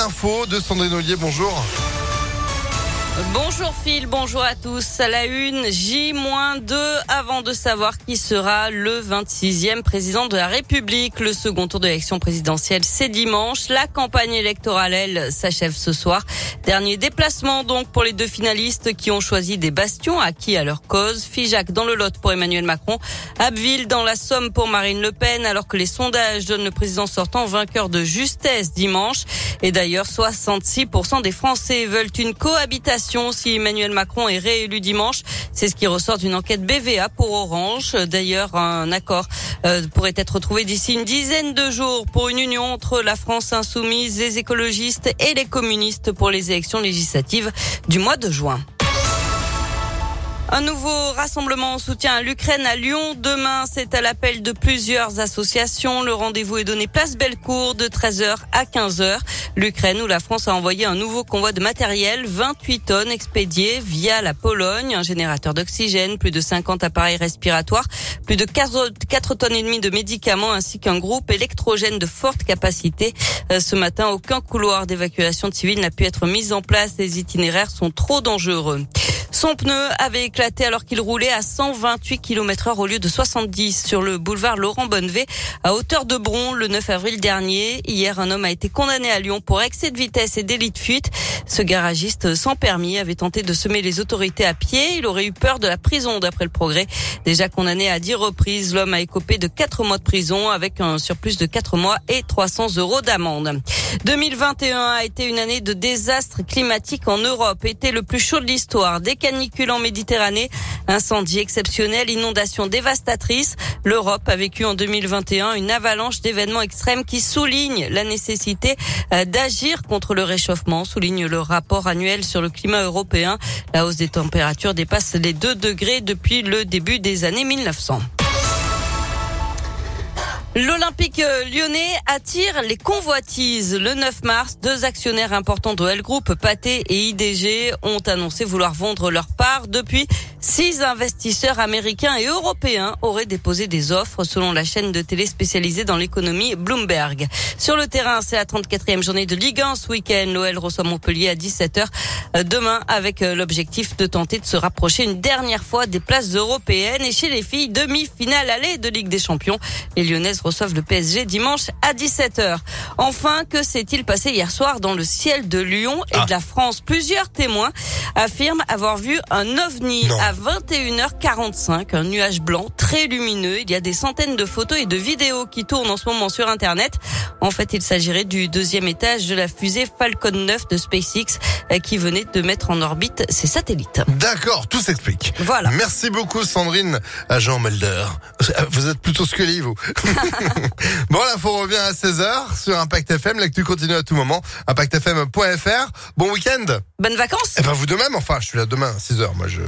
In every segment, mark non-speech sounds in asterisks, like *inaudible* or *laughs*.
l'info de Sandrine Ollier. Bonjour. Bonjour Phil, bonjour à tous. À la une, J-2 avant de savoir qui sera le 26e président de la République. Le second tour de l'élection présidentielle, c'est dimanche. La campagne électorale, elle, s'achève ce soir. Dernier déplacement donc pour les deux finalistes qui ont choisi des bastions acquis à leur cause. Figeac dans le Lot pour Emmanuel Macron, Abbeville dans la Somme pour Marine Le Pen, alors que les sondages donnent le président sortant vainqueur de justesse dimanche. Et d'ailleurs, 66% des Français veulent une cohabitation si Emmanuel Macron est réélu dimanche. C'est ce qui ressort d'une enquête BVA pour Orange. D'ailleurs, un accord euh, pourrait être trouvé d'ici une dizaine de jours pour une union entre la France insoumise, les écologistes et les communistes pour les élections législatives du mois de juin. Un nouveau rassemblement en soutien à l'Ukraine à Lyon. Demain, c'est à l'appel de plusieurs associations. Le rendez-vous est donné place Bellecour de 13h à 15h. L'Ukraine où la France a envoyé un nouveau convoi de matériel, 28 tonnes expédiées via la Pologne, un générateur d'oxygène, plus de 50 appareils respiratoires, plus de 4 tonnes et demie de médicaments ainsi qu'un groupe électrogène de forte capacité. Euh, ce matin, aucun couloir d'évacuation civile n'a pu être mis en place. Les itinéraires sont trop dangereux. Son pneu avait éclaté alors qu'il roulait à 128 km heure au lieu de 70 sur le boulevard Laurent Bonnevet à hauteur de Bron le 9 avril dernier. Hier, un homme a été condamné à Lyon pour excès de vitesse et délit de fuite. Ce garagiste sans permis avait tenté de semer les autorités à pied. Il aurait eu peur de la prison d'après le progrès. Déjà condamné à 10 reprises, l'homme a écopé de 4 mois de prison avec un surplus de 4 mois et 300 euros d'amende. 2021 a été une année de désastre climatique en Europe. Été le plus chaud de l'histoire. Canicules en Méditerranée, incendie exceptionnel, inondations dévastatrices. L'Europe a vécu en 2021 une avalanche d'événements extrêmes qui soulignent la nécessité euh, d'agir contre le réchauffement, souligne le rapport annuel sur le climat européen. La hausse des températures dépasse les 2 degrés depuis le début des années 1900. L'Olympique lyonnais attire les convoitises. Le 9 mars, deux actionnaires importants de L Group, Pathé et IDG, ont annoncé vouloir vendre leur part. Depuis, Six investisseurs américains et européens auraient déposé des offres selon la chaîne de télé spécialisée dans l'économie Bloomberg. Sur le terrain, c'est la 34e journée de Ligue 1 ce week-end. L'OL reçoit Montpellier à 17h demain avec euh, l'objectif de tenter de se rapprocher une dernière fois des places européennes. Et chez les filles, demi-finale allée de Ligue des Champions. Les Lyonnaises reçoivent le PSG dimanche à 17h. Enfin, que s'est-il passé hier soir dans le ciel de Lyon et ah. de la France? Plusieurs témoins affirment avoir vu un ovni à 21h45, un nuage blanc très lumineux. Il y a des centaines de photos et de vidéos qui tournent en ce moment sur Internet. En fait, il s'agirait du deuxième étage de la fusée Falcon 9 de SpaceX euh, qui venait de mettre en orbite ses satellites. D'accord, tout s'explique. Voilà. Merci beaucoup Sandrine, agent Melder. Vous êtes plutôt scully, vous. *laughs* *laughs* bon, l'info revient à 16h sur Impact FM. L'actu continue à tout moment. ImpactFM.fr. Bon week-end. Bonnes vacances. Eh ben, vous de même. Enfin, je suis là demain à 6h. Moi, je,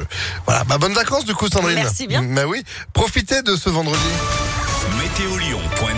voilà. Bah, bonnes vacances, du coup, Sandrine. Merci bien. Bah oui. Profitez de ce vendredi. Météolion.net